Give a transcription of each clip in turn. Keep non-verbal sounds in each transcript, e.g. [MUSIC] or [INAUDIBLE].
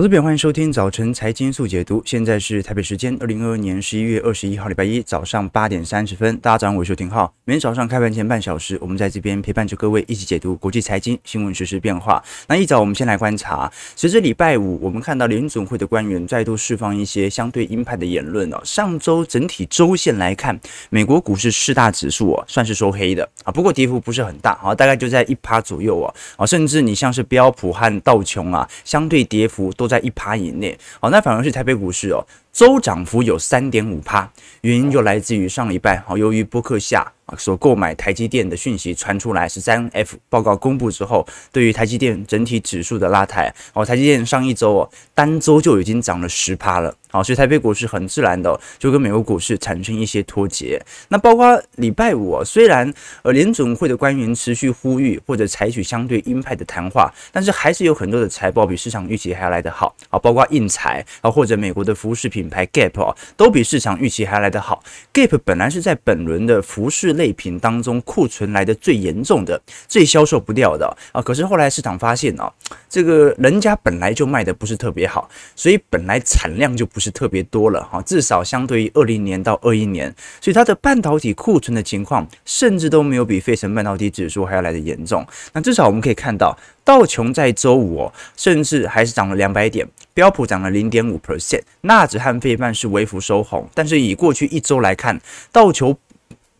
投资朋友，欢迎收听早晨财经速解读。现在是台北时间二零二二年十一月二十一号，礼拜一早上八点三十分。大家早上好，我是廷浩。每天早上开盘前半小时，我们在这边陪伴着各位一起解读国际财经新闻实、时变化。那一早，我们先来观察，随着礼拜五，我们看到联准会的官员再度释放一些相对鹰派的言论哦。上周整体周线来看，美国股市四大指数哦，算是收黑的啊，不过跌幅不是很大啊，大概就在一趴左右哦啊，甚至你像是标普和道琼啊，相对跌幅都在一趴以内。好，那反而是台北股市哦，周涨幅有三点五趴，原因就来自于上礼拜，好，由于波克夏啊。所购买台积电的讯息传出来，十三 F 报告公布之后，对于台积电整体指数的拉抬，哦，台积电上一周哦，单周就已经涨了十趴了，好，所以台北股市很自然的就跟美国股市产生一些脱节。那包括礼拜五，虽然呃联准会的官员持续呼吁或者采取相对鹰派的谈话，但是还是有很多的财报比市场预期还要来得好，啊，包括印材啊或者美国的服务食品牌 Gap 哦，都比市场预期还来得好。Gap 本来是在本轮的服饰类品当中库存来的最严重的、最销售不掉的啊，可是后来市场发现哦，这个人家本来就卖的不是特别好，所以本来产量就不是特别多了哈，至少相对于二零年到二一年，所以它的半导体库存的情况甚至都没有比费城半导体指数还要来的严重。那至少我们可以看到，道琼在周五哦，甚至还是涨了两百点，标普涨了零点五 percent，纳指和费半是微幅收红，但是以过去一周来看，道琼。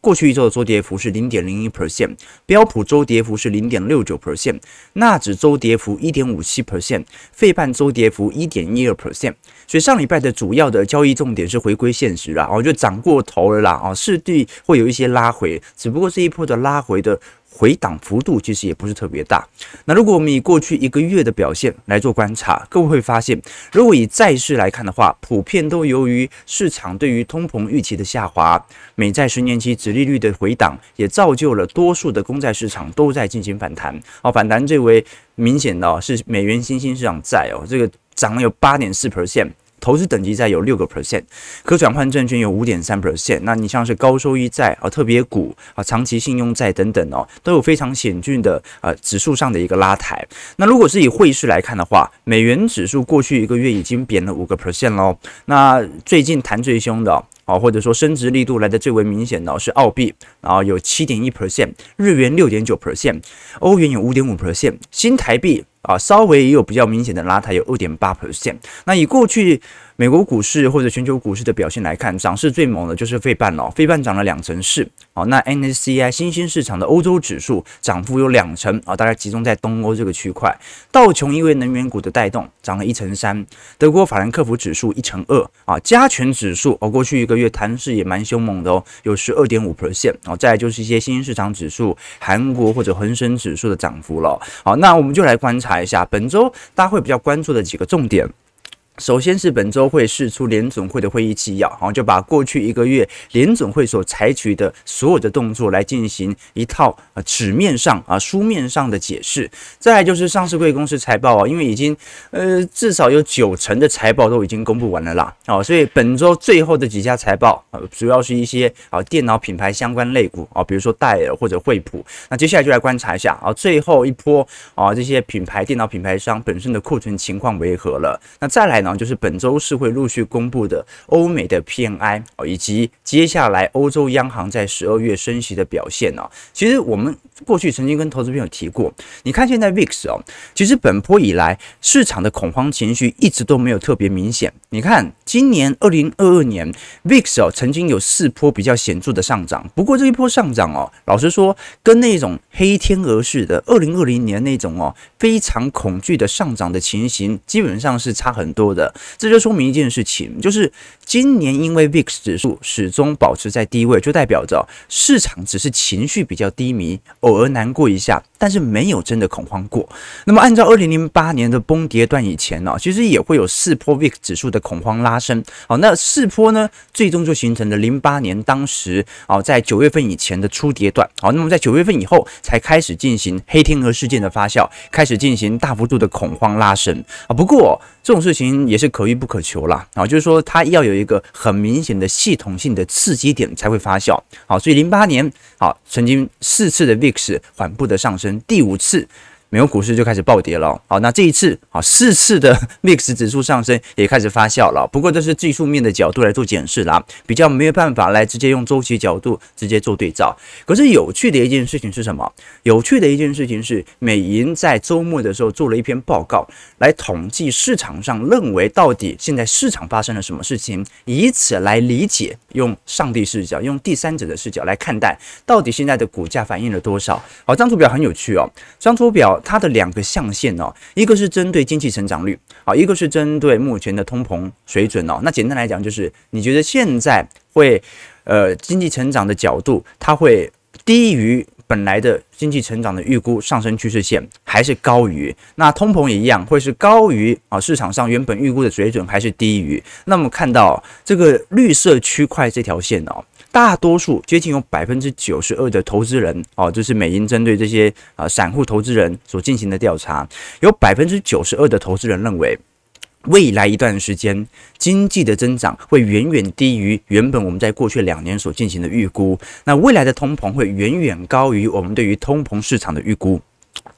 过去一周的周跌幅是零点零一 percent，标普周跌幅是零点六九 percent，纳指周跌幅一点五七 percent，费半周跌幅一点一二 percent。所以上礼拜的主要的交易重点是回归现实啦，哦，就涨过头了啦，哦，势必会有一些拉回，只不过这一波的拉回的。回档幅度其实也不是特别大。那如果我们以过去一个月的表现来做观察，各位会发现，如果以债市来看的话，普遍都由于市场对于通膨预期的下滑，美债十年期殖利率的回档，也造就了多数的公债市场都在进行反弹。哦，反弹最为明显的是美元新兴市场债哦，这个涨了有八点四 percent。投资等级债有六个 percent，可转换证券有五点三 percent。那你像是高收益债啊、特别股啊、长期信用债等等哦，都有非常险峻的呃指数上的一个拉抬。那如果是以汇市来看的话，美元指数过去一个月已经贬了五个 percent 喽。那最近谈最凶的啊，或者说升值力度来的最为明显的是澳币，然后有七点一 percent，日元六点九 percent，欧元有五点五 percent，新台币。啊，稍微也有比较明显的拉抬，有二点八 percent。那以过去美国股市或者全球股市的表现来看，涨势最猛的就是费半了，费半涨了两成四。好，那 N S C I 新兴市场的欧洲指数涨幅有两成啊，大概集中在东欧这个区块。道琼因为能源股的带动，涨了一成三。德国法兰克福指数一成二啊，加权指数哦，过去一个月弹势也蛮凶猛的哦，有十二点五 percent。哦，再来就是一些新兴市场指数，韩国或者恒生指数的涨幅了。好，那我们就来观察一下本周大家会比较关注的几个重点。首先是本周会释出联总会的会议纪要，好，就把过去一个月联总会所采取的所有的动作来进行一套啊纸面上啊书面上的解释。再来就是上市贵公司财报啊，因为已经呃至少有九成的财报都已经公布完了啦，哦，所以本周最后的几家财报啊，主要是一些啊电脑品牌相关类股啊，比如说戴尔或者惠普。那接下来就来观察一下啊，最后一波啊这些品牌电脑品牌商本身的库存情况为何了？那再来呢？就是本周是会陆续公布的欧美的 PMI 哦，以及接下来欧洲央行在十二月升息的表现哦。其实我们过去曾经跟投资朋友提过，你看现在 VIX 哦，其实本波以来市场的恐慌情绪一直都没有特别明显。你看今年二零二二年 VIX 哦，曾经有四波比较显著的上涨，不过这一波上涨哦，老实说跟那种黑天鹅式的二零二零年那种哦非常恐惧的上涨的情形，基本上是差很多的。这就说明一件事情，就是今年因为 VIX 指数始终保持在低位，就代表着市场只是情绪比较低迷，偶尔难过一下，但是没有真的恐慌过。那么按照二零零八年的崩跌段以前呢，其实也会有四波 VIX 指数的恐慌拉升。好，那四波呢，最终就形成了零八年当时啊，在九月份以前的初跌段。好，那么在九月份以后才开始进行黑天鹅事件的发酵，开始进行大幅度的恐慌拉升啊。不过这种事情也是可遇不可求啦，啊，就是说它要有一个很明显的系统性的刺激点才会发酵，好，所以零八年，好，曾经四次的 VIX 缓步的上升，第五次美国股市就开始暴跌了。好，那这一次啊，四次的 [LAUGHS] VIX 指数上升也开始发酵了。不过这是技术面的角度来做检视啦，比较没有办法来直接用周期角度直接做对照。可是有趣的一件事情是什么？有趣的一件事情是，美银在周末的时候做了一篇报告，来统计市场上认为到底现在市场发生了什么事情，以此来理解，用上帝视角，用第三者的视角来看待，到底现在的股价反映了多少。好，这张图表很有趣哦，这张图表。它的两个象限哦，一个是针对经济成长率，好，一个是针对目前的通膨水准哦。那简单来讲，就是你觉得现在会呃经济成长的角度，它会低于本来的经济成长的预估上升趋势线，还是高于？那通膨也一样，会是高于啊市场上原本预估的水准，还是低于？那么看到这个绿色区块这条线哦。大多数接近有百分之九十二的投资人哦，就是美银针对这些啊散户投资人所进行的调查，有百分之九十二的投资人认为，未来一段时间经济的增长会远远低于原本我们在过去两年所进行的预估，那未来的通膨会远远高于我们对于通膨市场的预估。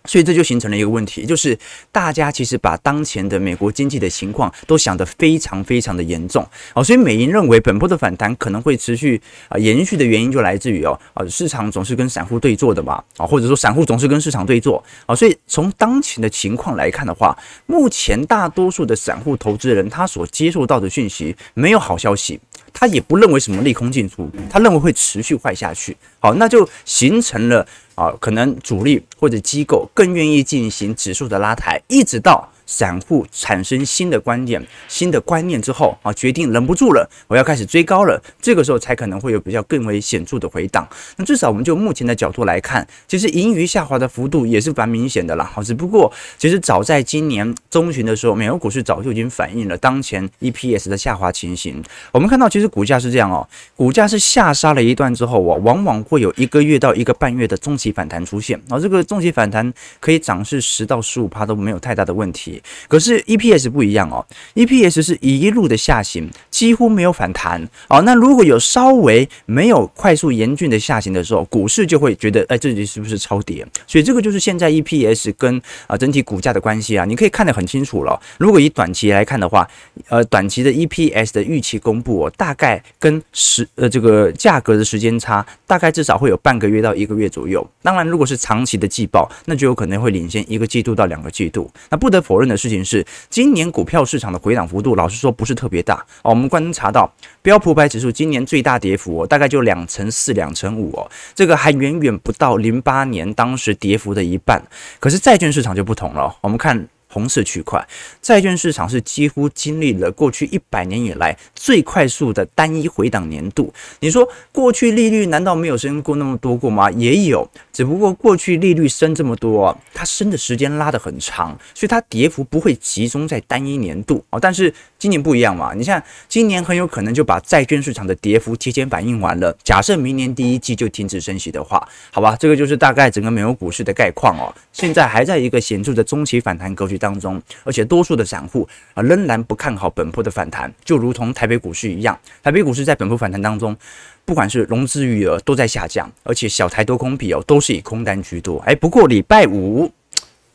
所以这就形成了一个问题，就是大家其实把当前的美国经济的情况都想得非常非常的严重哦，所以美银认为本波的反弹可能会持续啊延续的原因就来自于哦啊市场总是跟散户对坐的嘛啊，或者说散户总是跟市场对坐啊，所以从当前的情况来看的话，目前大多数的散户投资人他所接受到的讯息没有好消息。他也不认为什么利空进出，他认为会持续坏下去。好，那就形成了啊，可能主力或者机构更愿意进行指数的拉抬，一直到。散户产生新的观点、新的观念之后啊，决定忍不住了，我要开始追高了。这个时候才可能会有比较更为显著的回档。那至少我们就目前的角度来看，其实盈余下滑的幅度也是蛮明显的啦。好，只不过其实早在今年中旬的时候，美国股市早就已经反映了当前 EPS 的下滑情形。我们看到，其实股价是这样哦，股价是下杀了一段之后啊，往往会有一个月到一个半月的中期反弹出现。啊，这个中期反弹可以涨势十到十五趴都没有太大的问题。可是 EPS 不一样哦，EPS 是一路的下行，几乎没有反弹哦。那如果有稍微没有快速严峻的下行的时候，股市就会觉得，哎，这里是不是超跌？所以这个就是现在 EPS 跟啊整体股价的关系啊，你可以看得很清楚了。如果以短期来看的话，呃，短期的 EPS 的预期公布哦，大概跟时呃这个价格的时间差，大概至少会有半个月到一个月左右。当然，如果是长期的季报，那就有可能会领先一个季度到两个季度。那不得否认的事情是，今年股票市场的回档幅度，老实说不是特别大哦。我们观察到标普五百指数今年最大跌幅哦，大概就两成四、两成五哦，这个还远远不到零八年当时跌幅的一半。可是债券市场就不同了，我们看。红色区块，债券市场是几乎经历了过去一百年以来最快速的单一回档年度。你说过去利率难道没有升过那么多过吗？也有，只不过过去利率升这么多，它升的时间拉得很长，所以它跌幅不会集中在单一年度啊。但是今年不一样嘛，你像今年很有可能就把债券市场的跌幅提前反映完了。假设明年第一季就停止升息的话，好吧，这个就是大概整个美国股市的概况哦。现在还在一个显著的中期反弹格局当中，而且多数的散户啊仍然不看好本波的反弹，就如同台北股市一样，台北股市在本波反弹当中，不管是融资余额都在下降，而且小台多空比哦都是以空单居多。哎，不过礼拜五。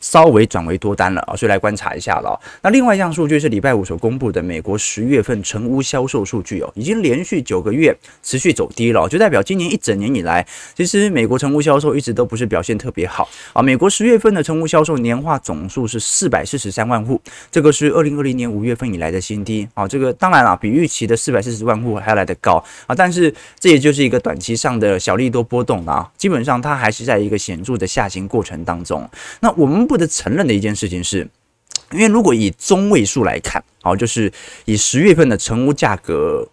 稍微转为多单了啊，所以来观察一下了。那另外一项数据是礼拜五所公布的美国十月份成屋销售数据哦，已经连续九个月持续走低了，就代表今年一整年以来，其实美国成屋销售一直都不是表现特别好啊。美国十月份的成屋销售年化总数是四百四十三万户，这个是二零二零年五月份以来的新低啊。这个当然了，比预期的四百四十万户还要来得高啊，但是这也就是一个短期上的小利多波动啊，基本上它还是在一个显著的下行过程当中。那我们不。不得承认的一件事情是，因为如果以中位数来看，好，就是以十月份的成屋价格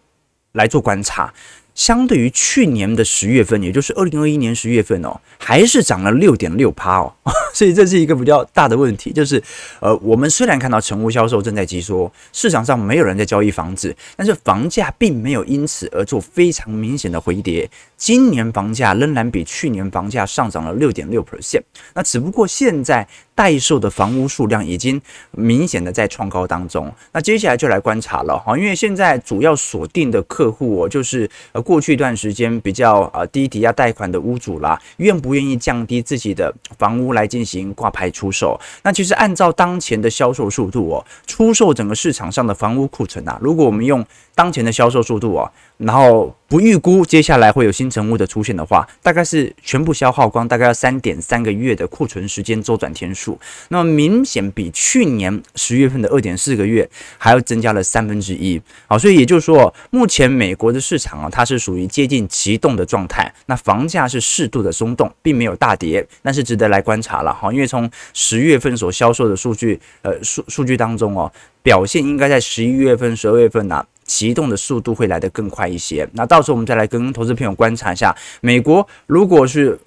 来做观察。相对于去年的十月份，也就是二零二一年十月份哦，还是涨了六点六趴哦，[LAUGHS] 所以这是一个比较大的问题，就是呃，我们虽然看到成屋销售正在急缩，市场上没有人在交易房子，但是房价并没有因此而做非常明显的回跌。今年房价仍然比去年房价上涨了六点六 percent，那只不过现在待售的房屋数量已经明显的在创高当中。那接下来就来观察了哈，因为现在主要锁定的客户哦，就是呃过去一段时间比较呃低抵押贷款的屋主啦，愿不愿意降低自己的房屋来进行挂牌出售？那其实按照当前的销售速度哦，出售整个市场上的房屋库存啊，如果我们用当前的销售速度哦，然后不预估接下来会有新成屋的出现的话，大概是全部消耗光，大概要三点三个月的库存时间周转天数。那么明显比去年十月份的二点四个月还要增加了三分之一。好，所以也就是说，目前美国的市场啊，它是属于接近急冻的状态。那房价是适度的松动，并没有大跌，但是值得来观察了哈。因为从十月份所销售的数据，呃数数据当中哦，表现应该在十一月份、十二月份呐。启动的速度会来得更快一些，那到时候我们再来跟投资朋友观察一下，美国如果是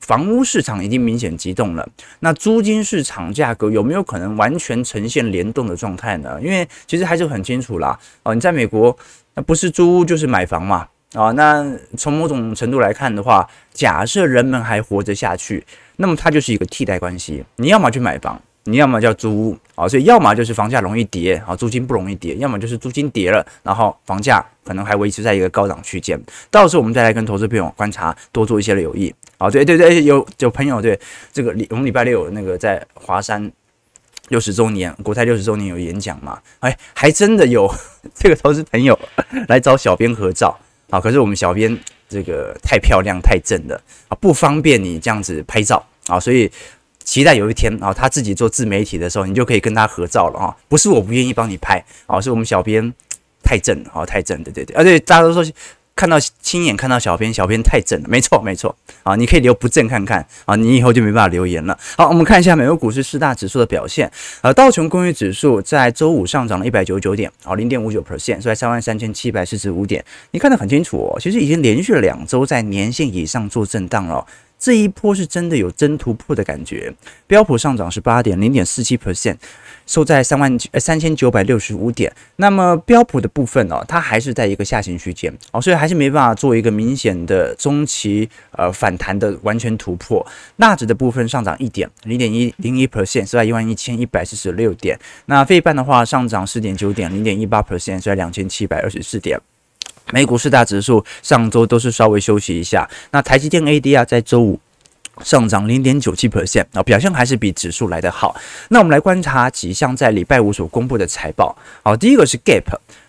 房屋市场已经明显激动了，那租金市场价格有没有可能完全呈现联动的状态呢？因为其实还是很清楚啦，哦，你在美国那不是租屋就是买房嘛，啊，那从某种程度来看的话，假设人们还活着下去，那么它就是一个替代关系，你要么去买房。你要么叫租屋啊，所以要么就是房价容易跌啊，租金不容易跌；要么就是租金跌了，然后房价可能还维持在一个高档区间。到时候我们再来跟投资朋友观察，多做一些留意啊。对对对，有有朋友对这个礼，我们礼拜六有那个在华山六十周年国泰六十周年有演讲嘛？哎，还真的有 [LAUGHS] 这个投资朋友来找小编合照啊。可是我们小编这个太漂亮太正了啊，不方便你这样子拍照啊，所以。期待有一天啊，他自己做自媒体的时候，你就可以跟他合照了啊！不是我不愿意帮你拍啊，是我们小编太正啊，太正，对对对，而且大家都说看到亲眼看到小编，小编太正了，没错没错啊，你可以留不正看看啊，你以后就没办法留言了。好，我们看一下美国股市四大指数的表现，呃，道琼工业指数在周五上涨了一百九十九点啊，零点五九 percent，收在三万三千七百四十五点，你看得很清楚，其实已经连续了两周在年线以上做震荡了。这一波是真的有真突破的感觉，标普上涨是八点零点四七 percent，收在三万三千九百六十五点。那么标普的部分哦，它还是在一个下行区间哦，所以还是没办法做一个明显的中期呃反弹的完全突破。纳指的部分上涨一点零点一零一 percent，收在一万一千一百四十六点。那费半的话上涨四点九点零点一八 percent，收在两千七百二十四点。美股四大指数上周都是稍微休息一下，那台积电 ADR 在周五上涨零点九七 percent 啊，表现还是比指数来得好。那我们来观察几项在礼拜五所公布的财报，好，第一个是 Gap。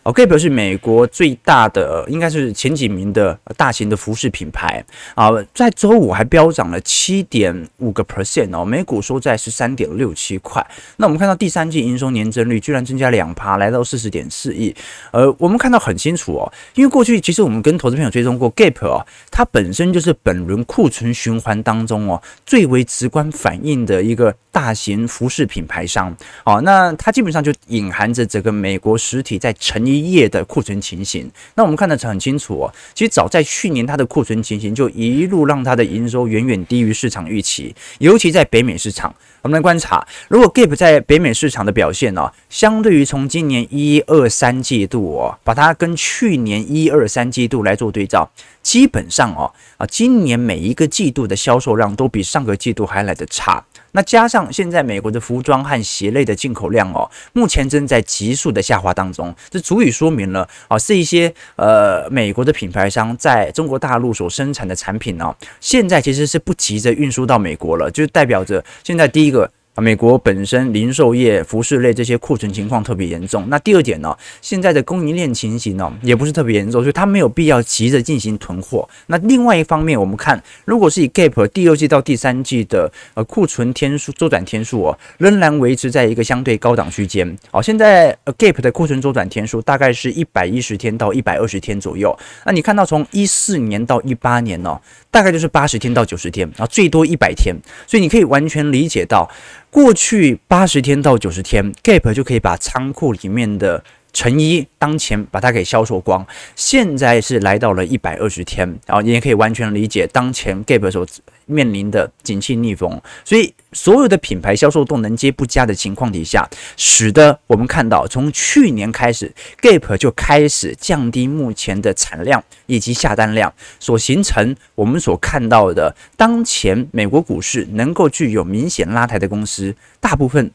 哦，Gap 是美国最大的，应该是前几名的大型的服饰品牌啊，在周五还飙涨了七点五个 percent 哦，每股收在十三点六七块。那我们看到第三季营收年增率居然增加两趴，来到四十点四亿。呃，我们看到很清楚哦，因为过去其实我们跟投资朋友追踪过 Gap 哦，它本身就是本轮库存循环当中哦最为直观反映的一个大型服饰品牌商。哦，那它基本上就隐含着整个美国实体在成衣。业的库存情形，那我们看得很清楚哦。其实早在去年，它的库存情形就一路让它的营收远远低于市场预期，尤其在北美市场。我们来观察，如果 Gap 在北美市场的表现呢、相对于从今年一二三季度哦，把它跟去年一二三季度来做对照，基本上哦啊，今年每一个季度的销售量都比上个季度还来得差。那加上现在美国的服装和鞋类的进口量哦，目前正在急速的下滑当中，这足以说明了啊，是一些呃美国的品牌商在中国大陆所生产的产品呢，现在其实是不急着运输到美国了，就代表着现在第一个。美国本身零售业、服饰类这些库存情况特别严重。那第二点呢，现在的供应链情形呢也不是特别严重，所以它没有必要急着进行囤货。那另外一方面，我们看，如果是以 Gap 第二季到第三季的呃库存天数周转天数哦，仍然维持在一个相对高档区间。好，现在 Gap 的库存周转天数大概是一百一十天到一百二十天左右。那你看到从一四年到一八年呢，大概就是八十天到九十天，啊最多一百天。所以你可以完全理解到。过去八十天到九十天，Gap 就可以把仓库里面的成衣当前把它给销售光，现在是来到了一百二十天，然后你也可以完全理解当前 Gap 所面临的景气逆风，所以所有的品牌销售动能皆不佳的情况底下，使得我们看到从去年开始，Gap 就开始降低目前的产量以及下单量，所形成我们所看到的当前美国股市能够具有明显拉抬的公司，大部分。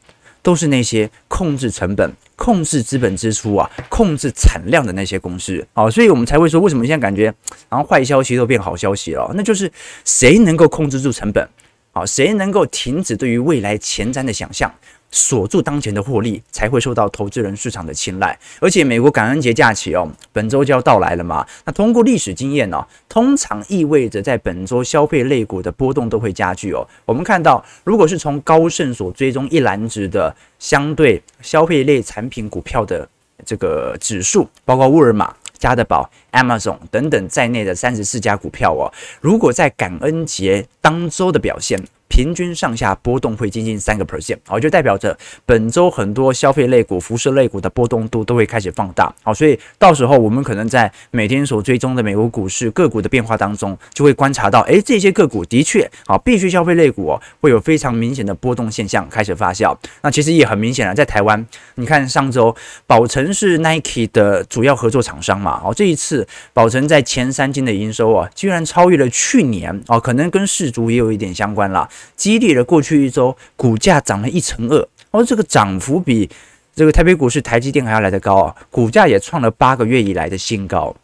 都是那些控制成本、控制资本支出啊、控制产量的那些公司啊，所以我们才会说，为什么现在感觉然后坏消息都变好消息了？那就是谁能够控制住成本，啊，谁能够停止对于未来前瞻的想象？锁住当前的获利，才会受到投资人市场的青睐。而且美国感恩节假期哦，本周就要到来了嘛。那通过历史经验呢，通常意味着在本周消费类股的波动都会加剧哦。我们看到，如果是从高盛所追踪一篮子的相对消费类产品股票的这个指数，包括沃尔玛、家得宝、Amazon 等等在内的三十四家股票哦，如果在感恩节当周的表现，平均上下波动会接近三个 percent，好，就代表着本周很多消费类股、辐射类股的波动度都会开始放大，好，所以到时候我们可能在每天所追踪的美国股市个股的变化当中，就会观察到，诶，这些个股的确，好，必须消费类股哦，会有非常明显的波动现象开始发酵。那其实也很明显了，在台湾，你看上周宝成是 Nike 的主要合作厂商嘛，好，这一次宝成在前三季的营收啊，居然超越了去年，哦，可能跟世足也有一点相关了。激励了过去一周股价涨了一成二，哦这个涨幅比这个台北股市台积电还要来得高啊，股价也创了八个月以来的新高。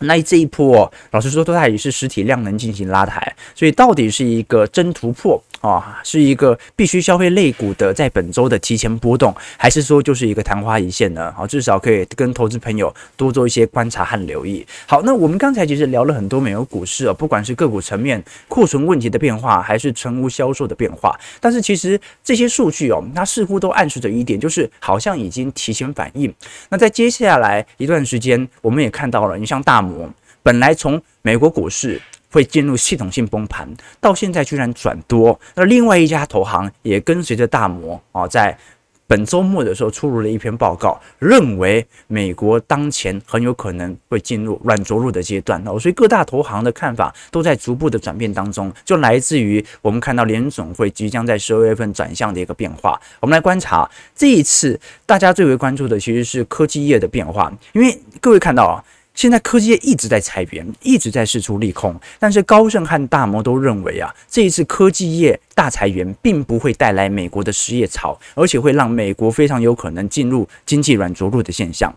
那这一波，老实说，都还是实体量能进行拉抬，所以到底是一个真突破？啊，是一个必须消费类股的在本周的提前波动，还是说就是一个昙花一现呢？好，至少可以跟投资朋友多做一些观察和留意。好，那我们刚才其实聊了很多美国股市哦，不管是个股层面库存问题的变化，还是成屋销售的变化，但是其实这些数据哦，它似乎都暗示着一点，就是好像已经提前反应。那在接下来一段时间，我们也看到了，你像大摩本来从美国股市。会进入系统性崩盘，到现在居然转多。那另外一家投行也跟随着大摩啊，在本周末的时候出炉了一篇报告，认为美国当前很有可能会进入软着陆的阶段。哦，所以各大投行的看法都在逐步的转变当中，就来自于我们看到联总会即将在十二月份转向的一个变化。我们来观察这一次，大家最为关注的其实是科技业的变化，因为各位看到啊。现在科技业一直在裁员，一直在试出利空，但是高盛和大摩都认为啊，这一次科技业大裁员并不会带来美国的失业潮，而且会让美国非常有可能进入经济软着陆的现象。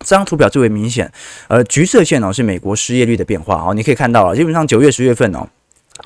这张图表最为明显，而橘色线哦是美国失业率的变化哦，你可以看到了，基本上九月、十月份哦。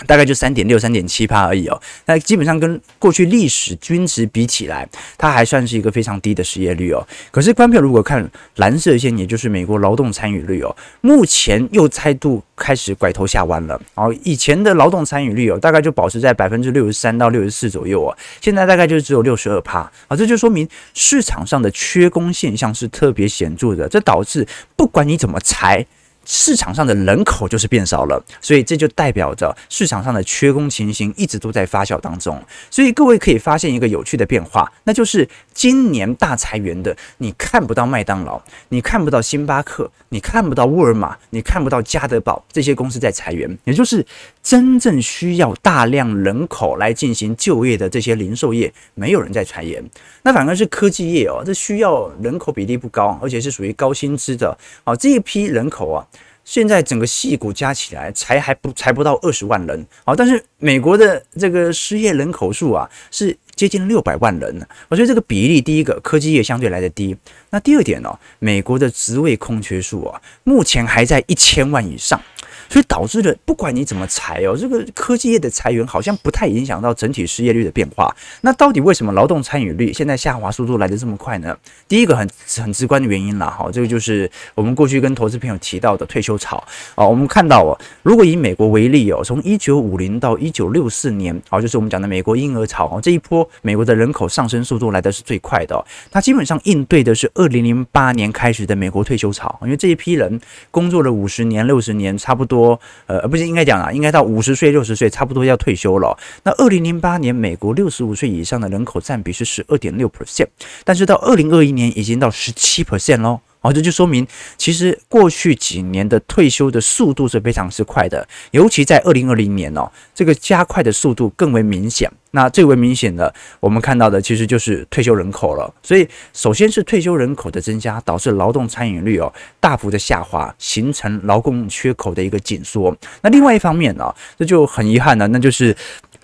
大概就三点六、三点七趴而已哦，那基本上跟过去历史均值比起来，它还算是一个非常低的失业率哦。可是，观票如果看蓝色线，也就是美国劳动参与率哦，目前又再度开始拐头下弯了哦。以前的劳动参与率哦，大概就保持在百分之六十三到六十四左右哦，现在大概就只有六十二趴啊。这就说明市场上的缺工现象是特别显著的，这导致不管你怎么裁。市场上的人口就是变少了，所以这就代表着市场上的缺工情形一直都在发酵当中。所以各位可以发现一个有趣的变化，那就是今年大裁员的，你看不到麦当劳，你看不到星巴克，你看不到沃尔玛，你看不到家得宝这些公司在裁员，[LAUGHS] 也就是真正需要大量人口来进行就业的这些零售业，没有人在裁员。那反而是科技业哦，这需要人口比例不高，而且是属于高薪资的哦，这一批人口啊。现在整个戏骨加起来才还不才不到二十万人，啊，但是美国的这个失业人口数啊是接近六百万人呢，我觉得这个比例，第一个科技业相对来的低，那第二点呢，美国的职位空缺数啊目前还在一千万以上。所以导致了，不管你怎么裁哦，这个科技业的裁员好像不太影响到整体失业率的变化。那到底为什么劳动参与率现在下滑速度来得这么快呢？第一个很很直观的原因啦，哈，这个就是我们过去跟投资朋友提到的退休潮啊。我们看到哦，如果以美国为例哦，从一九五零到一九六四年，哦，就是我们讲的美国婴儿潮哦，这一波美国的人口上升速度来的是最快的，它基本上应对的是二零零八年开始的美国退休潮，因为这一批人工作了五十年、六十年，差不多，呃，不是应该讲啊，应该到五十岁、六十岁，差不多要退休了。那二零零八年美国六十五岁以上的人口占比是十二点六 percent，但是到二零二一年已经到十七 percent 喽。哦，这就说明，其实过去几年的退休的速度是非常之快的，尤其在二零二零年哦，这个加快的速度更为明显。那最为明显的，我们看到的其实就是退休人口了。所以，首先是退休人口的增加，导致劳动参与率哦大幅的下滑，形成劳工缺口的一个紧缩。那另外一方面呢，这就很遗憾了，那就是。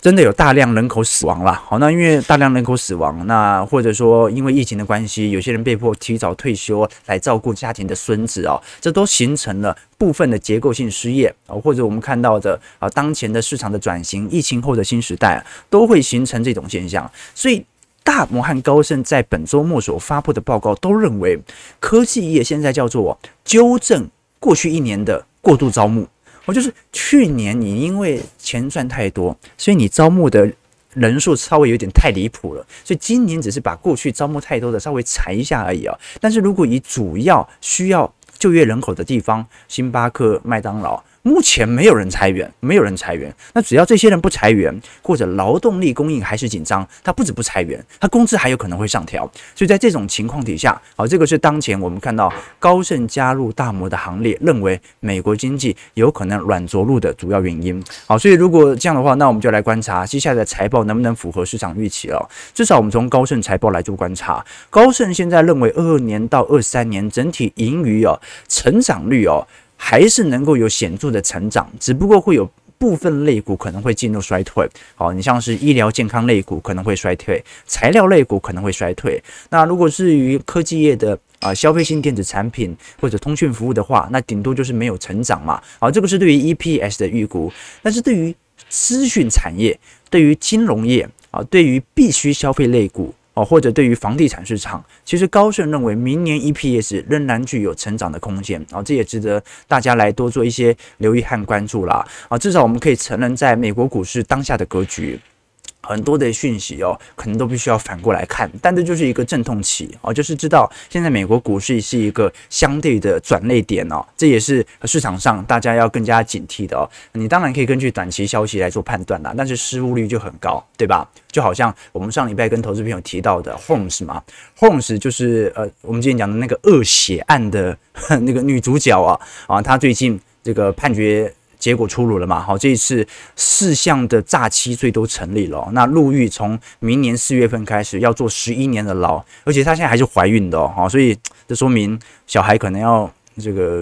真的有大量人口死亡了，好，那因为大量人口死亡，那或者说因为疫情的关系，有些人被迫提早退休来照顾家庭的孙子啊，这都形成了部分的结构性失业啊，或者我们看到的啊，当前的市场的转型，疫情后的新时代啊都会形成这种现象。所以大摩和高盛在本周末所发布的报告都认为，科技业现在叫做纠正过去一年的过度招募。我就是去年你因为钱赚太多，所以你招募的人数稍微有点太离谱了，所以今年只是把过去招募太多的稍微裁一下而已啊。但是如果以主要需要就业人口的地方，星巴克、麦当劳。目前没有人裁员，没有人裁员。那只要这些人不裁员，或者劳动力供应还是紧张，他不止不裁员，他工资还有可能会上调。所以在这种情况底下，好，这个是当前我们看到高盛加入大摩的行列，认为美国经济有可能软着陆的主要原因。好，所以如果这样的话，那我们就来观察接下来的财报能不能符合市场预期了。至少我们从高盛财报来做观察，高盛现在认为二二年到二三年整体盈余哦，成长率哦。还是能够有显著的成长，只不过会有部分类股可能会进入衰退。好，你像是医疗健康类股可能会衰退，材料类股可能会衰退。那如果是于科技业的啊、消费性电子产品或者通讯服务的话，那顶多就是没有成长嘛。好，这个是对于 EPS 的预估。但是对于资讯产业、对于金融业啊、对于必须消费类股。哦，或者对于房地产市场，其实高盛认为明年 EPS 仍然具有成长的空间啊，这也值得大家来多做一些留意和关注啦啊，至少我们可以承认，在美国股市当下的格局。很多的讯息哦，可能都必须要反过来看，但这就是一个阵痛期哦，就是知道现在美国股市是一个相对的转捩点哦，这也是市场上大家要更加警惕的哦。你当然可以根据短期消息来做判断啦，但是失误率就很高，对吧？就好像我们上礼拜跟投资朋友提到的 Holmes 嘛，Holmes 就是呃，我们之前讲的那个恶血案的 [LAUGHS] 那个女主角啊啊，她最近这个判决。结果出炉了嘛？好，这一次四项的诈欺罪都成立了。那入狱从明年四月份开始要坐十一年的牢，而且她现在还是怀孕的哦。好，所以这说明小孩可能要这个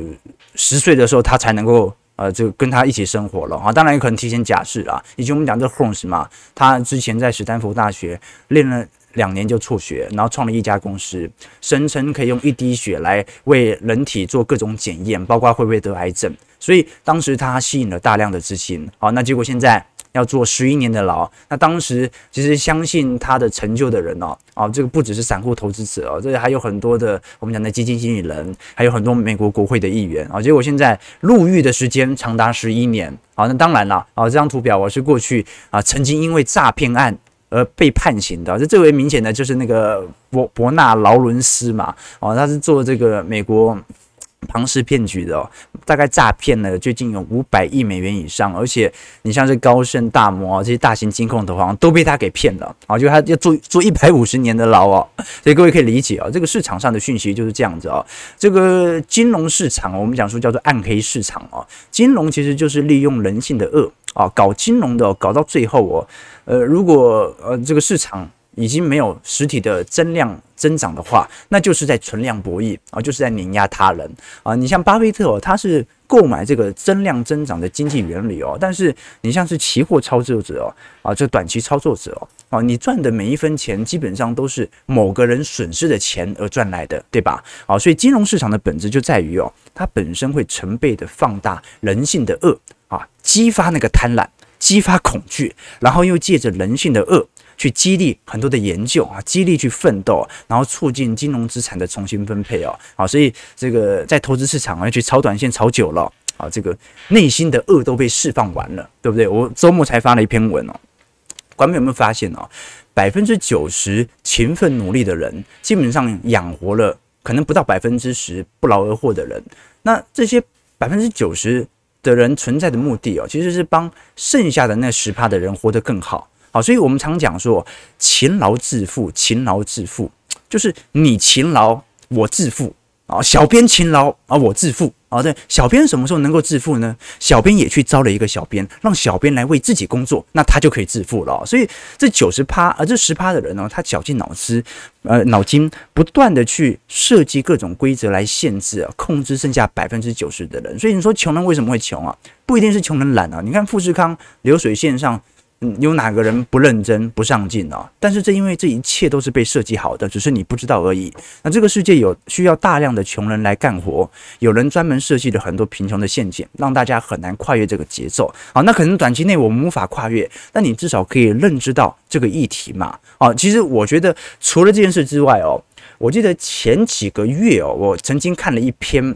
十岁的时候她才能够呃，这个跟他一起生活了啊。当然也可能提前假释啊。以及我们讲这 Holmes 嘛，他之前在史丹福大学练了两年就辍学，然后创了一家公司，声称可以用一滴血来为人体做各种检验，包括会不会得癌症。所以当时他吸引了大量的资金，好，那结果现在要坐十一年的牢。那当时其实相信他的成就的人哦，啊，这个不只是散户投资者哦，这还有很多的我们讲的基金经理人，还有很多美国国会的议员啊。结果现在入狱的时间长达十一年，好，那当然了，啊，这张图表我是过去啊曾经因为诈骗案而被判刑的，这最为明显的就是那个伯伯纳劳伦斯嘛，哦，他是做这个美国。庞氏骗局的。哦，大概诈骗了最近有五百亿美元以上，而且你像是高盛、大摩这些大型金控投行都被他给骗了。啊，就他要坐坐一百五十年的牢哦，所以各位可以理解啊，这个市场上的讯息就是这样子啊，这个金融市场我们讲说叫做暗黑市场哦，金融其实就是利用人性的恶啊，搞金融的搞到最后哦，呃，如果呃这个市场。已经没有实体的增量增长的话，那就是在存量博弈啊，就是在碾压他人啊。你像巴菲特哦，他是购买这个增量增长的经济原理哦，但是你像是期货操作者哦啊，这短期操作者哦啊，你赚的每一分钱基本上都是某个人损失的钱而赚来的，对吧？啊，所以金融市场的本质就在于哦，它本身会成倍的放大人性的恶啊，激发那个贪婪，激发恐惧，然后又借着人性的恶。去激励很多的研究啊，激励去奋斗，然后促进金融资产的重新分配哦，好，所以这个在投资市场啊，去炒短线炒久了啊，这个内心的恶都被释放完了，对不对？我周末才发了一篇文哦，观众有没有发现哦？百分之九十勤奋努力的人，基本上养活了可能不到百分之十不劳而获的人。那这些百分之九十的人存在的目的哦，其实是帮剩下的那十趴的人活得更好。好，所以我们常讲说，勤劳致富，勤劳致富，就是你勤劳，我致富。啊，小编勤劳啊，我致富啊。对，小编什么时候能够致富呢？小编也去招了一个小编，让小编来为自己工作，那他就可以致富了。所以这九十趴啊，这十趴的人呢，他绞尽脑汁，呃，脑筋不断的去设计各种规则来限制啊，控制剩下百分之九十的人。所以你说穷人为什么会穷啊？不一定是穷人懒啊。你看富士康流水线上。有哪个人不认真、不上进呢？但是这因为这一切都是被设计好的，只是你不知道而已。那这个世界有需要大量的穷人来干活，有人专门设计了很多贫穷的陷阱，让大家很难跨越这个节奏。好，那可能短期内我们无法跨越，但你至少可以认知到这个议题嘛。啊，其实我觉得除了这件事之外哦，我记得前几个月哦，我曾经看了一篇。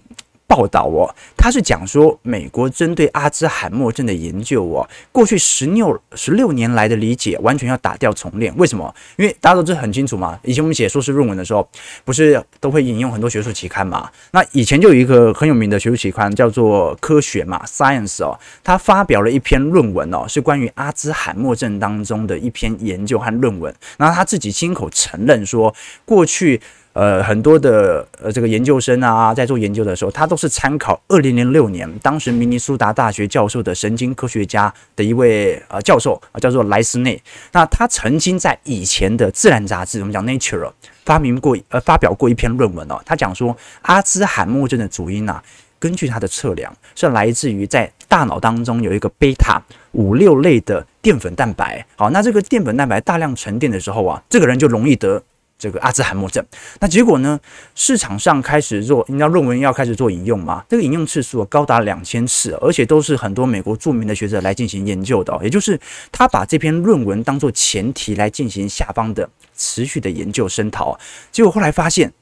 报道哦，他是讲说美国针对阿兹海默症的研究哦，过去十六十六年来的理解完全要打掉重练。为什么？因为大家都知很清楚嘛。以前我们写硕士论文的时候，不是都会引用很多学术期刊嘛？那以前就有一个很有名的学术期刊叫做《科学》嘛，Science 哦，他发表了一篇论文哦，是关于阿兹海默症当中的一篇研究和论文。然后他自己亲口承认说，过去。呃，很多的呃，这个研究生啊，在做研究的时候，他都是参考二零零六年当时明尼苏达大学教授的神经科学家的一位呃教授啊，叫做莱斯内。那他曾经在以前的《自然》杂志，我们讲 Nature 发明过呃发表过一篇论文哦，他讲说阿兹海默症的主因啊，根据他的测量是来自于在大脑当中有一个贝塔五六类的淀粉蛋白。好，那这个淀粉蛋白大量沉淀的时候啊，这个人就容易得。这个阿兹海默症，那结果呢？市场上开始做，你知道论文要开始做引用嘛？这个引用次数高达两千次，而且都是很多美国著名的学者来进行研究的。也就是他把这篇论文当做前提来进行下方的持续的研究声讨。结果后来发现，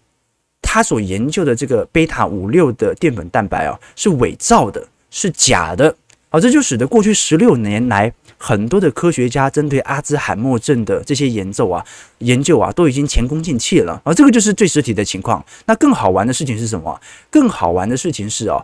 他所研究的这个贝塔五六的淀粉蛋白啊，是伪造的，是假的。好，这就使得过去十六年来。很多的科学家针对阿兹海默症的这些研究啊、研究啊，都已经前功尽弃了，而这个就是最实体的情况。那更好玩的事情是什么？更好玩的事情是哦，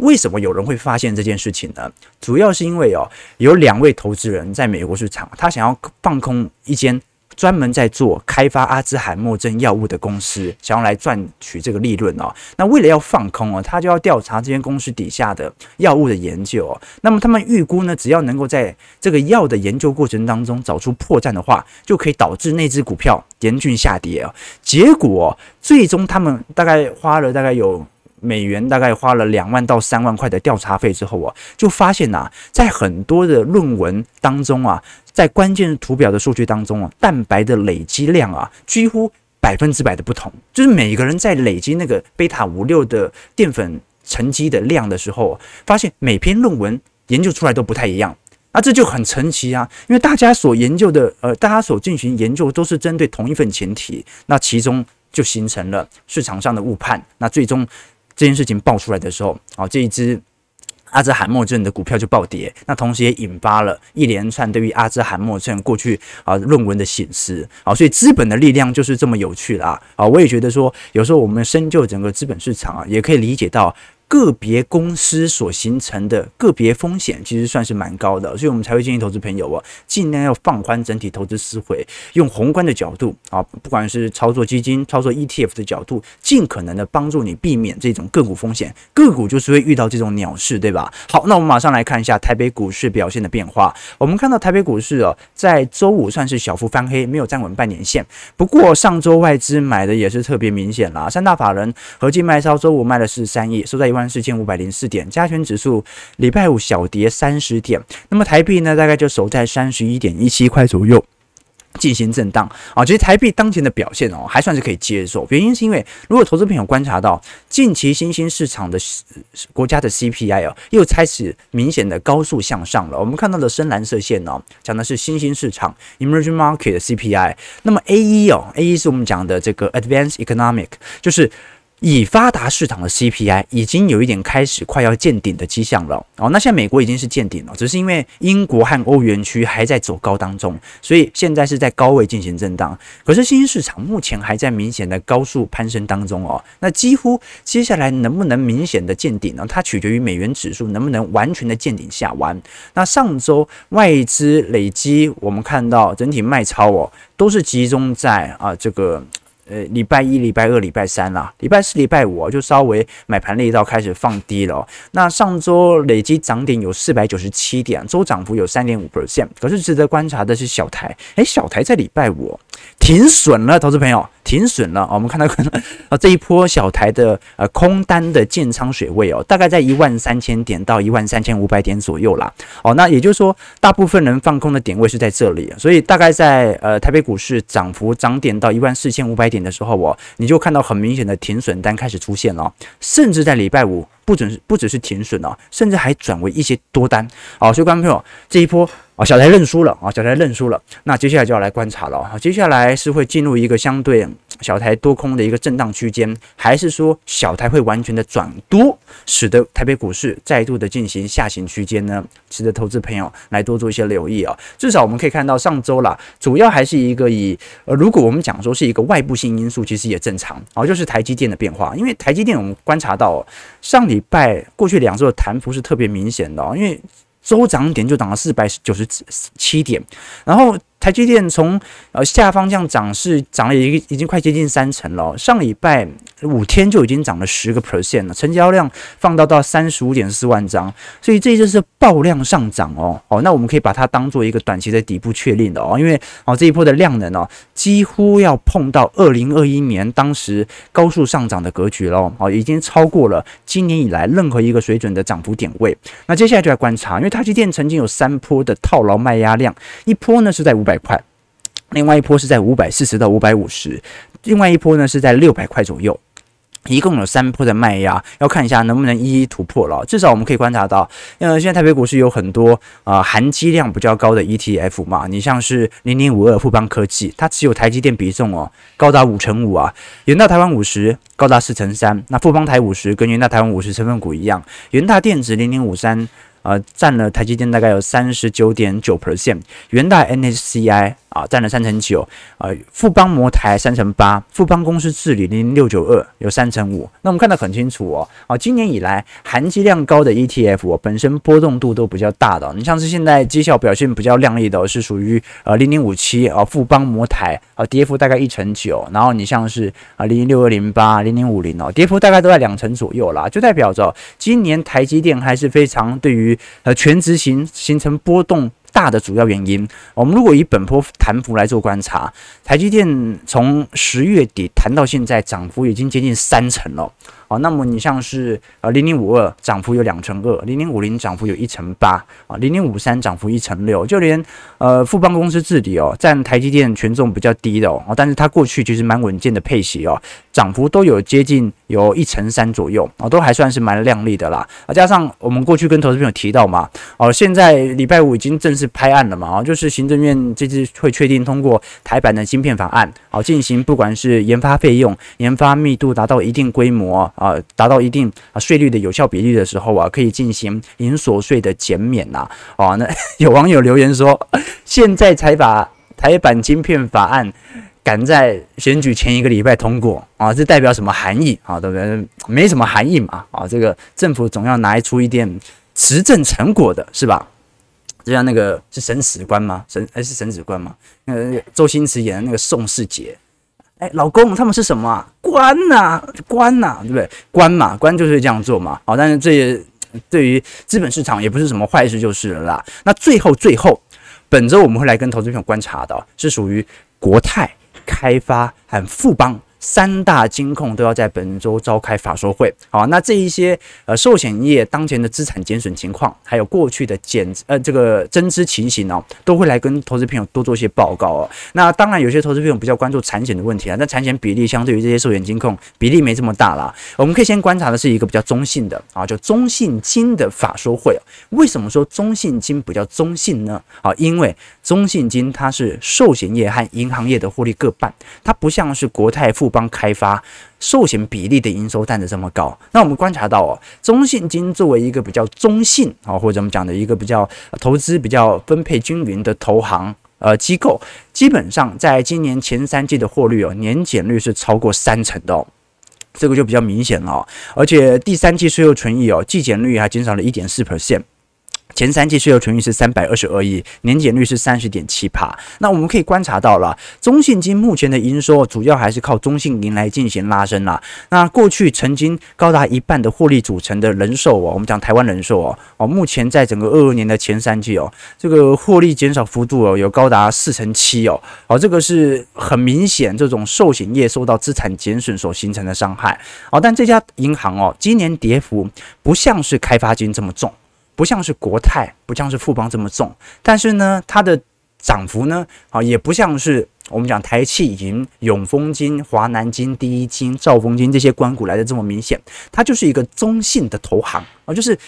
为什么有人会发现这件事情呢？主要是因为哦，有两位投资人在美国市场，他想要放空一间。专门在做开发阿兹海默症药物的公司，想要来赚取这个利润哦。那为了要放空哦，他就要调查这间公司底下的药物的研究哦。那么他们预估呢，只要能够在这个药的研究过程当中找出破绽的话，就可以导致那只股票严峻下跌哦。结果最终他们大概花了大概有美元大概花了两万到三万块的调查费之后啊，就发现呐，在很多的论文当中啊。在关键图表的数据当中啊，蛋白的累积量啊，几乎百分之百的不同。就是每个人在累积那个贝塔五六的淀粉沉积的量的时候，发现每篇论文研究出来都不太一样。那这就很神奇啊，因为大家所研究的，呃，大家所进行研究都是针对同一份前提，那其中就形成了市场上的误判。那最终这件事情爆出来的时候，啊，这一支。阿兹海默症的股票就暴跌，那同时也引发了一连串对于阿兹海默症过去啊论文的显示啊，所以资本的力量就是这么有趣啦啊！我也觉得说，有时候我们深究整个资本市场啊，也可以理解到。个别公司所形成的个别风险，其实算是蛮高的，所以我们才会建议投资朋友啊，尽量要放宽整体投资思维，用宏观的角度啊，不管是操作基金、操作 ETF 的角度，尽可能的帮助你避免这种个股风险。个股就是会遇到这种鸟市，对吧？好，那我们马上来看一下台北股市表现的变化。我们看到台北股市啊，在周五算是小幅翻黑，没有站稳半年线。不过上周外资买的也是特别明显啦，三大法人合计卖超周五卖了四十三亿，收在一万四千五百零四点，加权指数礼拜五小跌三十点，那么台币呢，大概就守在三十一点一七块左右进行震荡啊。其实台币当前的表现哦，还算是可以接受。原因是因为如果投资朋友观察到近期新兴市场的国家的 CPI 哦，又开始明显的高速向上了。我们看到的深蓝色线哦，讲的是新兴市场 Emerging Market 的 CPI。那么 A 一哦，A 一是我们讲的这个 Advanced Economic，就是。已发达市场的 CPI 已经有一点开始快要见顶的迹象了哦。那现在美国已经是见顶了，只是因为英国和欧元区还在走高当中，所以现在是在高位进行震荡。可是新兴市场目前还在明显的高速攀升当中哦。那几乎接下来能不能明显的见顶呢？它取决于美元指数能不能完全的见顶下弯。那上周外资累积我们看到整体卖超哦，都是集中在啊这个。呃，礼拜一、礼拜二、礼拜三啦，礼拜四、礼拜五就稍微买盘力道开始放低了。那上周累计涨点有四百九十七点，周涨幅有三点五 percent。可是值得观察的是小台，诶，小台在礼拜五停损了，投资朋友。停损了，我们看到可能啊这一波小台的呃空单的建仓水位哦，大概在一万三千点到一万三千五百点左右啦。哦，那也就是说，大部分人放空的点位是在这里，所以大概在呃台北股市涨幅涨点到一万四千五百点的时候，哦，你就看到很明显的停损单开始出现了，甚至在礼拜五不准不只是停损哦，甚至还转为一些多单。好，所以观众朋友这一波。啊，小台认输了啊，小台认输了。那接下来就要来观察了啊，接下来是会进入一个相对小台多空的一个震荡区间，还是说小台会完全的转多，使得台北股市再度的进行下行区间呢？值得投资朋友来多做一些留意啊。至少我们可以看到上周啦，主要还是一个以呃，如果我们讲说是一个外部性因素，其实也正常啊，就是台积电的变化。因为台积电我们观察到上礼拜过去两周的弹幅是特别明显的哦，因为。周涨点就涨了四百九十七点，然后。台积电从呃下方这样涨势涨了一个已经快接近三成了，上礼拜五天就已经涨了十个 percent 了，成交量放到到三十五点四万张，所以这就是爆量上涨哦哦，那我们可以把它当做一个短期的底部确认的哦，因为哦这一波的量能哦几乎要碰到二零二一年当时高速上涨的格局了哦，已经超过了今年以来任何一个水准的涨幅点位。那接下来就要观察，因为台积电曾经有三波的套牢卖压量，一波呢是在五百。百块，另外一波是在五百四十到五百五十，另外一波呢是在六百块左右，一共有三波的卖压，要看一下能不能一一突破了。至少我们可以观察到，呃，现在台北股市有很多啊、含积量比较高的 ETF 嘛，你像是零零五二富邦科技，它持有台积电比重哦高达五成五啊，元大台湾五十高达四成三，那富邦台五十跟元大台湾五十成分股一样，元大电子零零五三。呃，占了台积电大概有三十九点九 percent，元大 NSCI 啊占了三成九，呃，富邦摩台三成八，富邦公司治理零零六九二有三成五。那我们看得很清楚哦，啊，今年以来含积量高的 ETF，本身波动度都比较大的。你像是现在绩效表现比较亮丽的，是属于呃零零五七啊，富邦摩台啊，跌幅大概一成九。然后你像是啊零零六二零八、零零五零哦，跌幅大概都在两成左右啦，就代表着今年台积电还是非常对于。呃，全值形形成波动大的主要原因，我们如果以本波弹幅来做观察，台积电从十月底谈到现在，涨幅已经接近三成了。好，那么你像是呃零零五二涨幅有两成二，零零五零涨幅有一成八啊，零零五三涨幅一成六，就连呃富邦公司治理哦，占台积电权重比较低的哦，但是它过去其实蛮稳健的配息哦，涨幅都有接近有一成三左右啊，都还算是蛮亮丽的啦啊，加上我们过去跟投资朋友提到嘛，哦，现在礼拜五已经正式拍案了嘛，啊，就是行政院这次会确定通过台版的芯片法案，好进行不管是研发费用、研发密度达到一定规模。啊，达到一定啊税率的有效比例的时候啊，可以进行零所税的减免呐。哦，那有网友留言说，[LAUGHS] 现在才把台版晶片法案赶在选举前一个礼拜通过啊，这代表什么含义啊？对不对？没什么含义嘛。啊，这个政府总要拿出一点执政成果的是吧？就像那个是审史官吗？审还是审史官吗？那个周星驰演的那个宋世杰。哎，老公，他们是什么？官呐、官呐、对不对？官嘛，官就是这样做嘛。好，但是这也对于资本市场也不是什么坏事，就是了啦。那最后，最后，本周我们会来跟投资朋友观察到，是属于国泰开发和富邦。三大金控都要在本周召开法说会，好，那这一些呃寿险业当前的资产减损情况，还有过去的减呃这个增资情形哦，都会来跟投资朋友多做一些报告哦。那当然有些投资朋友比较关注产险的问题啊，那产险比例相对于这些寿险金控比例没这么大啦。我们可以先观察的是一个比较中性的啊，就中性金的法说会。为什么说中性金比较中性呢？啊，因为中信金它是寿险业和银行业的获利各半，它不像是国泰富邦开发寿险比例的营收占得这么高。那我们观察到哦，中信金作为一个比较中性啊，或者我们讲的一个比较投资比较分配均匀的投行呃机构，基本上在今年前三季的获利哦，年减率是超过三成的哦。这个就比较明显了哦，而且第三季税后存益哦，季减率还减少了一点四 percent。前三季税后纯益是三百二十二亿，年减率是三十点七趴。那我们可以观察到了，中信金目前的营收主要还是靠中信银来进行拉升啦。那过去曾经高达一半的获利组成的人寿哦，我们讲台湾人寿哦，哦，目前在整个二二年的前三季哦，这个获利减少幅度哦，有高达四成七哦，哦，这个是很明显这种寿险业受到资产减损所形成的伤害哦。但这家银行哦，今年跌幅不像是开发金这么重。不像是国泰，不像是富邦这么重，但是呢，它的涨幅呢，啊，也不像是我们讲台企银、永丰金、华南金、第一金、兆丰金这些关股来的这么明显，它就是一个中性的投行啊，就是。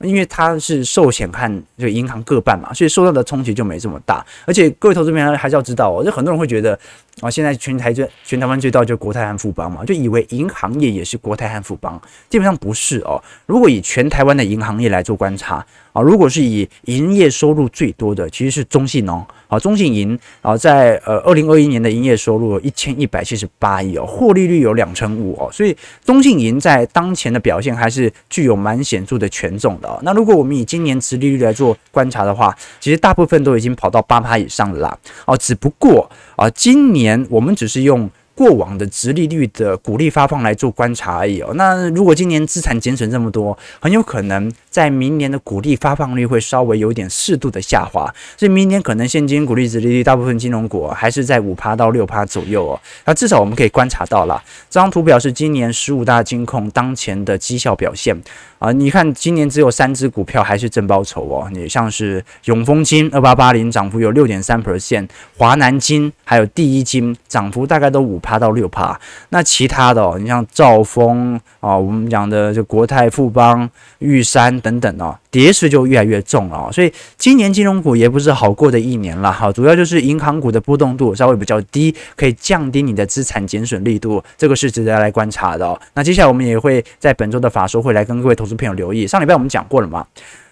因为它是寿险和这个银行各半嘛，所以受到的冲击就没这么大。而且各位投资朋友还是要知道哦，就很多人会觉得啊，现在全台最全台湾最大就国泰和富邦嘛，就以为银行业也是国泰和富邦，基本上不是哦。如果以全台湾的银行业来做观察啊，如果是以营业收入最多的，其实是中信哦。啊，中信银啊，在呃二零二一年的营业收入一千一百七十八亿哦，获利率有两成五哦，所以中信银在当前的表现还是具有蛮显著的权重的哦。那如果我们以今年殖利率来做观察的话，其实大部分都已经跑到八趴以上了啦。哦，只不过啊，今年年我们只是用。过往的殖利率的股利发放来做观察而已哦。那如果今年资产减损这么多，很有可能在明年的股利发放率会稍微有点适度的下滑。所以明年可能现金股利殖利率大部分金融股还是在五趴到六趴左右哦。那至少我们可以观察到了，这张图表是今年十五大金控当前的绩效表现啊。你看今年只有三只股票还是正报酬哦。你像是永丰金二八八零涨幅有六点三 percent，华南金还有第一金涨幅大概都五。趴到六趴，那其他的哦，你像兆丰啊，我们讲的就国泰、富邦、玉山等等哦，跌势就越来越重了。所以今年金融股也不是好过的一年了哈，主要就是银行股的波动度稍微比较低，可以降低你的资产减损力度，这个是值得来观察的哦。那接下来我们也会在本周的法说会来跟各位投资朋友留意。上礼拜我们讲过了嘛，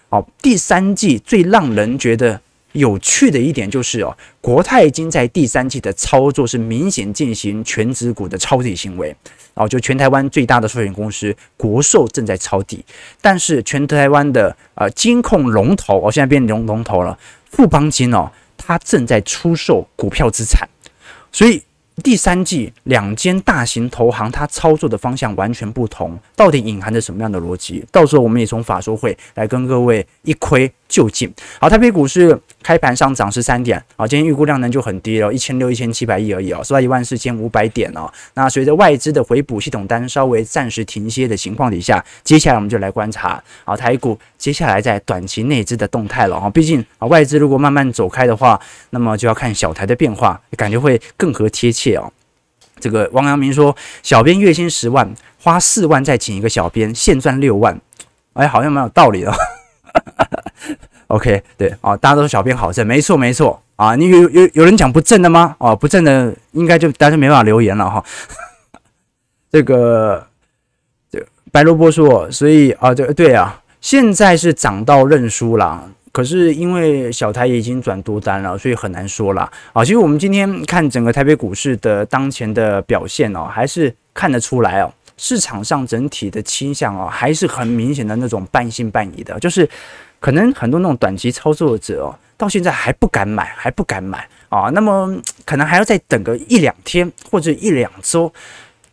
好，第三季最让人觉得。有趣的一点就是哦，国泰金在第三季的操作是明显进行全职股的抄底行为，哦，就全台湾最大的寿险公司国寿正在抄底，但是全台湾的呃金控龙头哦，现在变龙龙头了，富邦金哦，它正在出售股票资产，所以。第三季两间大型投行，它操作的方向完全不同，到底隐含着什么样的逻辑？到时候我们也从法说会来跟各位一窥究竟。好，台北股市开盘上涨十三点，好，今天预估量能就很低了，一千六、一千七百亿而已哦，收在一万四千五百点哦。那随着外资的回补系统单稍微暂时停歇的情况底下，接下来我们就来观察好台股接下来在短期内资的动态了哈。毕竟啊，外资如果慢慢走开的话，那么就要看小台的变化，感觉会更合贴切。哦，这个王阳明说，小编月薪十万，花四万再请一个小编，现赚六万，哎，好像蛮有道理的。OK，对啊，大家都说小编好正，没错没错啊。你有有有人讲不正的吗？哦，不正的应该就大家没办法留言了哈。[LAUGHS] 这个这个白萝卜说，所以啊，这对啊，现在是涨到认输了。可是因为小台已经转多单了，所以很难说了啊。其实我们今天看整个台北股市的当前的表现哦，还是看得出来哦，市场上整体的倾向哦，还是很明显的那种半信半疑的，就是可能很多那种短期操作者哦，到现在还不敢买，还不敢买啊。那么可能还要再等个一两天或者一两周。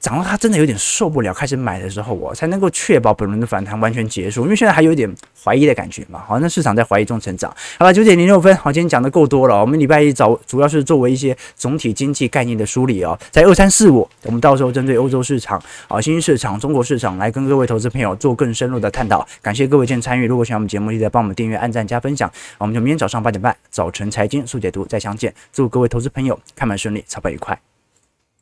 涨到他真的有点受不了，开始买的时候，我才能够确保本轮的反弹完全结束。因为现在还有一点怀疑的感觉嘛，好，那市场在怀疑中成长。好了，九点零六分，[LAUGHS] 好，今天讲的够多了。我们礼拜一早主要是作为一些总体经济概念的梳理哦，在二三四五，我们到时候针对欧洲市场啊、新兴市场、中国市场来跟各位投资朋友做更深入的探讨。感谢各位今天参与，如果喜欢我们节目，记得帮我们订阅、按赞、加分享。我们就明天早上八点半早晨财经速解读再相见。祝各位投资朋友开盘顺利，操盘愉快。